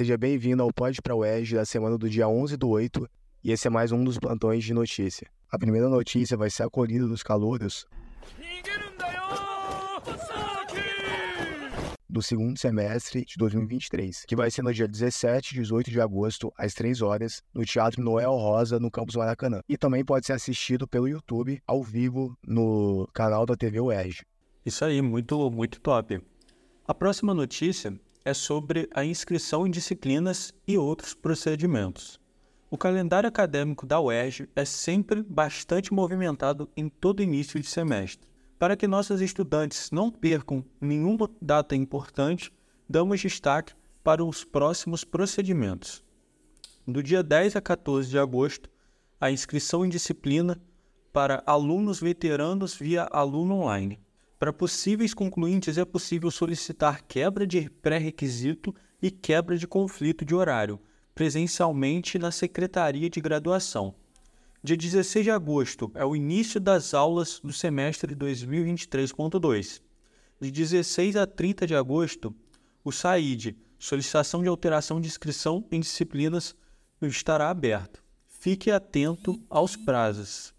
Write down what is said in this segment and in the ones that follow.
seja bem-vindo ao Pode para UERJ da semana do dia 11 do 8 e esse é mais um dos plantões de notícia. A primeira notícia vai ser a colhida dos calouros do segundo semestre de 2023, que vai ser no dia 17 e 18 de agosto, às 3 horas, no Teatro Noel Rosa, no Campus Maracanã. E também pode ser assistido pelo YouTube, ao vivo, no canal da TV UERJ. Isso aí, muito, muito top. A próxima notícia é sobre a inscrição em disciplinas e outros procedimentos. O calendário acadêmico da UERJ é sempre bastante movimentado em todo início de semestre. Para que nossos estudantes não percam nenhuma data importante, damos destaque para os próximos procedimentos. Do dia 10 a 14 de agosto, a inscrição em disciplina para alunos veteranos via aluno online. Para possíveis concluintes, é possível solicitar quebra de pré-requisito e quebra de conflito de horário, presencialmente na Secretaria de Graduação. Dia 16 de agosto é o início das aulas do semestre 2023.2. De 16 a 30 de agosto, o SAID, solicitação de alteração de inscrição em disciplinas, estará aberto. Fique atento aos prazos.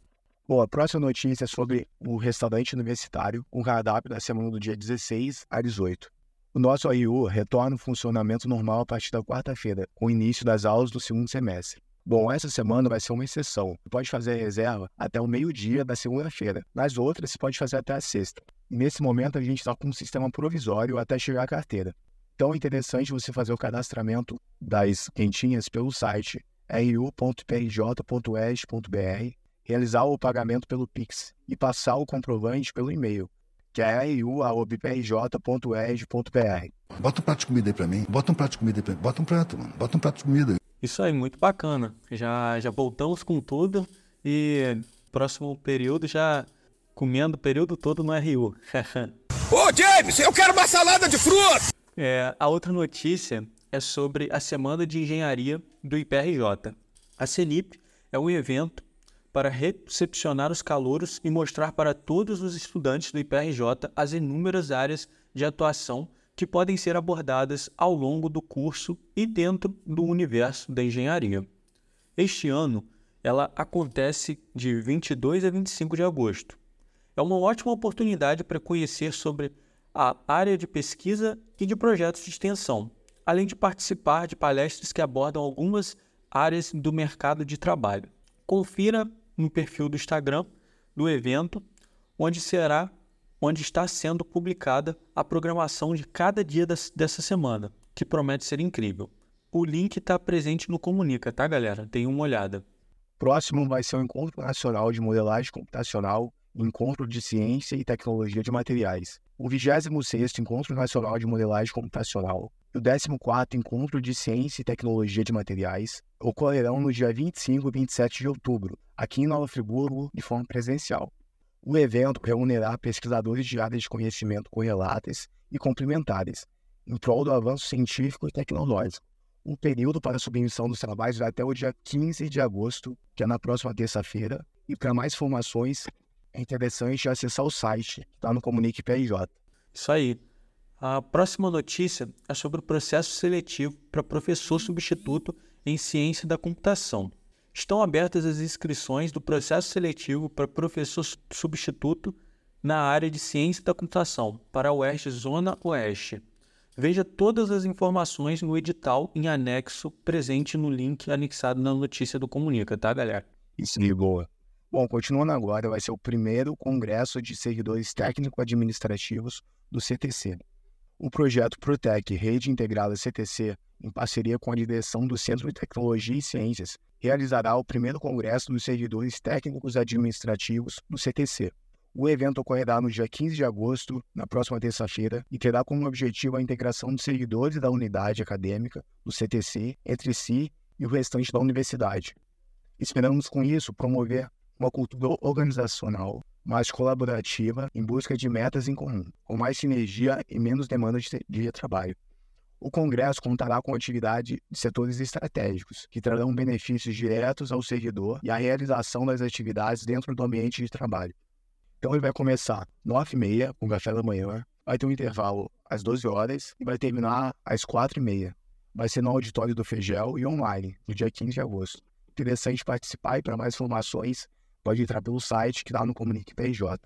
Bom, a próxima notícia é sobre o restaurante universitário, com cardápio da semana do dia 16 a 18. O nosso AIU retorna ao funcionamento normal a partir da quarta-feira, com o início das aulas do segundo semestre. Bom, essa semana vai ser uma exceção. Você pode fazer a reserva até o meio-dia da segunda-feira. Nas outras, você pode fazer até a sexta. Nesse momento, a gente está com um sistema provisório até chegar à carteira. Então, é interessante você fazer o cadastramento das quentinhas pelo site riu.prj.es.br, realizar o pagamento pelo Pix e passar o comprovante pelo e-mail, que é riu.prj.es.br. Bota um prato de comida aí para mim. Bota um prato de comida aí pra mim. Bota um prato, mano. Bota um prato de comida. Isso aí, muito bacana. Já, já voltamos com tudo e próximo período já comendo o período todo no RU. Ô James, eu quero uma salada de fruta! É, a outra notícia é sobre a Semana de Engenharia do IPRJ. A CENIP é um evento para recepcionar os calouros e mostrar para todos os estudantes do IPRJ as inúmeras áreas de atuação que podem ser abordadas ao longo do curso e dentro do universo da engenharia. Este ano, ela acontece de 22 a 25 de agosto. É uma ótima oportunidade para conhecer sobre a área de pesquisa e de projetos de extensão, além de participar de palestras que abordam algumas áreas do mercado de trabalho. Confira no perfil do Instagram do evento, onde será onde está sendo publicada a programação de cada dia das, dessa semana, que promete ser incrível. O link está presente no Comunica, tá, galera? Deem uma olhada. Próximo vai ser o Encontro Nacional de Modelagem Computacional Encontro de Ciência e Tecnologia de Materiais. O 26º Encontro Nacional de Modelagem Computacional o 14º Encontro de Ciência e Tecnologia de Materiais ocorrerão no dia 25 e 27 de outubro, aqui em Nova Friburgo, de forma presencial. O evento reunirá pesquisadores de áreas de conhecimento correlatas e complementares, em prol do avanço científico e tecnológico. O período para submissão dos trabalhos vai até o dia 15 de agosto, que é na próxima terça-feira. E para mais informações, é interessante acessar o site, que está no Comunique PRJ. Isso aí. A próxima notícia é sobre o processo seletivo para professor substituto em ciência da computação estão abertas as inscrições do processo seletivo para professor substituto na área de ciência da computação para a Oeste Zona Oeste. Veja todas as informações no edital em anexo presente no link anexado na notícia do Comunica, tá, galera? Isso aí, boa. Bom, continuando agora, vai ser o primeiro Congresso de Servidores Técnico-Administrativos do CTC. O projeto Protec Rede Integrada CTC, em parceria com a direção do Centro de Tecnologia e Ciências, realizará o primeiro Congresso dos Servidores Técnicos Administrativos do CTC. O evento ocorrerá no dia 15 de agosto, na próxima terça-feira, e terá como objetivo a integração dos servidores da unidade acadêmica do CTC entre si e o restante da universidade. Esperamos, com isso, promover uma cultura organizacional mais colaborativa em busca de metas em comum, com mais sinergia e menos demanda de, trabalho. O Congresso contará com atividade de setores estratégicos, que trarão benefícios diretos ao servidor e à realização das atividades dentro do ambiente de trabalho. Então ele vai começar 9h30, com café da manhã, vai ter um intervalo às 12 horas e vai terminar às 4h30. Vai ser no auditório do Fegel e online, no dia 15 de agosto. Interessante participar e para mais informações pode entrar pelo site que está no Comunique PJ.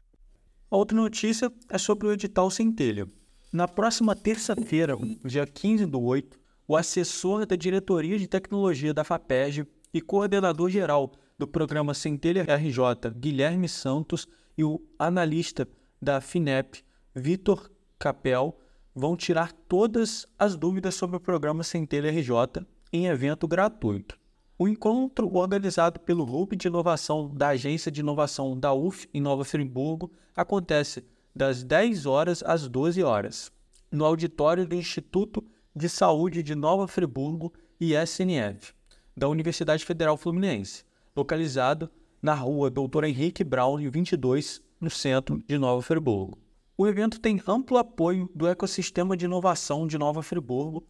Outra notícia é sobre o edital Centelha. Na próxima terça-feira, dia 15 do 8, o assessor da Diretoria de Tecnologia da FAPERJ e coordenador geral do programa Centelha RJ, Guilherme Santos, e o analista da FINEP, Vitor Capel, vão tirar todas as dúvidas sobre o programa Centelha RJ em evento gratuito. O encontro, organizado pelo Hub de Inovação da Agência de Inovação da UF em Nova Friburgo, acontece das 10 horas às 12 horas, no auditório do Instituto de Saúde de Nova Friburgo e SNF, da Universidade Federal Fluminense, localizado na rua Dr. Henrique Brown, 22, no centro de Nova Friburgo. O evento tem amplo apoio do ecossistema de inovação de Nova Friburgo,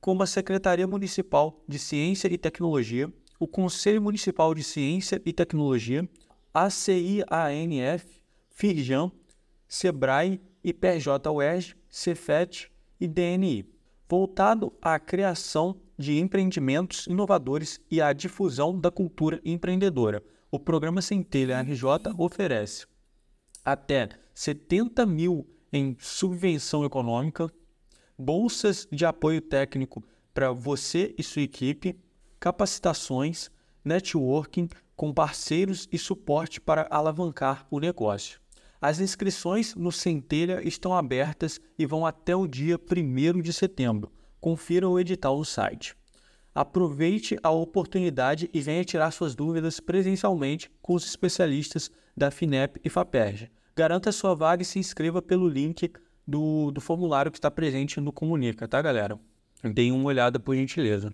como a Secretaria Municipal de Ciência e Tecnologia, o Conselho Municipal de Ciência e Tecnologia, a CIANF, FIRJAM, SEBRAE, IPRJ-UERJ, CEFET e DNI, voltado à criação de empreendimentos inovadores e à difusão da cultura empreendedora. O programa Centelha RJ oferece até 70 mil em subvenção econômica, bolsas de apoio técnico para você e sua equipe, capacitações, networking com parceiros e suporte para alavancar o negócio. As inscrições no Centelha estão abertas e vão até o dia 1 de setembro. Confira o edital no site. Aproveite a oportunidade e venha tirar suas dúvidas presencialmente com os especialistas da FINEP e FAPERJ. Garanta sua vaga e se inscreva pelo link do, do formulário que está presente no Comunica, tá, galera? Deem uma olhada, por gentileza.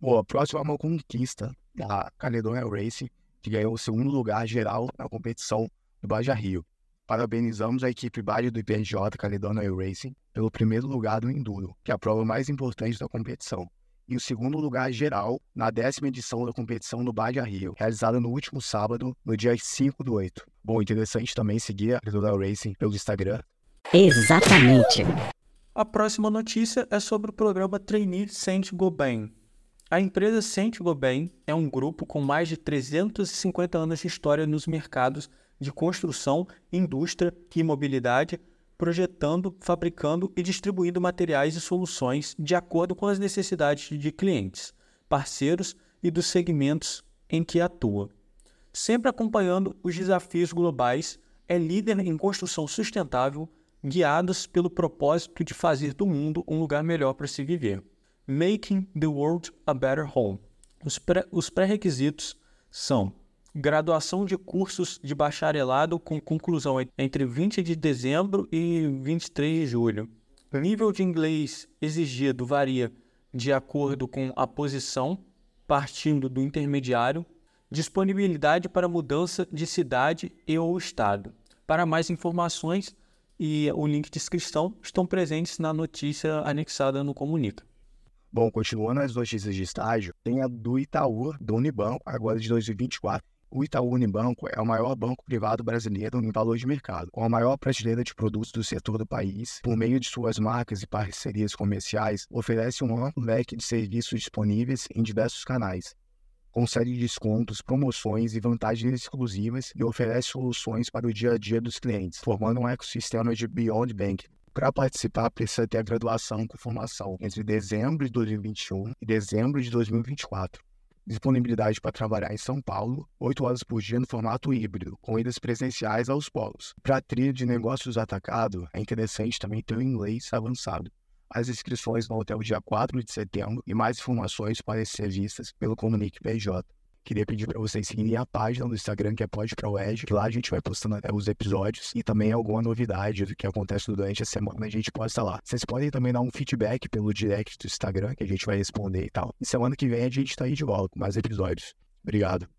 Bom, a próxima uma conquista da Caledonia Racing, que ganhou o segundo lugar geral na competição do Baja Rio. Parabenizamos a equipe Baja do IPRJ Caledonia Racing pelo primeiro lugar do Enduro, que é a prova mais importante da competição, e o segundo lugar geral na décima edição da competição no Baja Rio, realizada no último sábado, no dia 5 do 8. Bom, interessante também seguir a Caledonia Racing pelo Instagram, Exatamente. A próxima notícia é sobre o programa Trainee Saint Gobain. A empresa Saint Gobain é um grupo com mais de 350 anos de história nos mercados de construção, indústria e mobilidade, projetando, fabricando e distribuindo materiais e soluções de acordo com as necessidades de clientes, parceiros e dos segmentos em que atua. Sempre acompanhando os desafios globais, é líder em construção sustentável guiados pelo propósito de fazer do mundo um lugar melhor para se viver. Making the World a Better Home. Os pré-requisitos são graduação de cursos de bacharelado com conclusão entre 20 de dezembro e 23 de julho. Nível de inglês exigido varia de acordo com a posição, partindo do intermediário. Disponibilidade para mudança de cidade e ou estado. Para mais informações, e o link de inscrição estão presentes na notícia anexada no Comunica. Bom, continuando as notícias de estágio, tem a do Itaú, do Unibanco, agora de 2024. O Itaú Unibanco é o maior banco privado brasileiro em valor de mercado, com a maior prateleira de produtos do setor do país. Por meio de suas marcas e parcerias comerciais, oferece um amplo leque de serviços disponíveis em diversos canais, concede descontos, promoções e vantagens exclusivas e oferece soluções para o dia a dia dos clientes, formando um ecossistema de Beyond Bank. Para participar, precisa ter a graduação com formação entre dezembro de 2021 e dezembro de 2024. Disponibilidade para trabalhar em São Paulo, 8 horas por dia no formato híbrido, com idas presenciais aos polos. Para a trilha de negócios atacado, é interessante também ter o inglês avançado. As inscrições vão até o dia 4 de setembro e mais informações podem ser vistas pelo Comunique PJ. Queria pedir para vocês seguirem a página do Instagram que é Pode para o Edge, que lá a gente vai postando os episódios e também alguma novidade do que acontece durante a semana a gente posta lá. Vocês podem também dar um feedback pelo direct do Instagram que a gente vai responder e tal. E semana que vem a gente está aí de volta com mais episódios. Obrigado.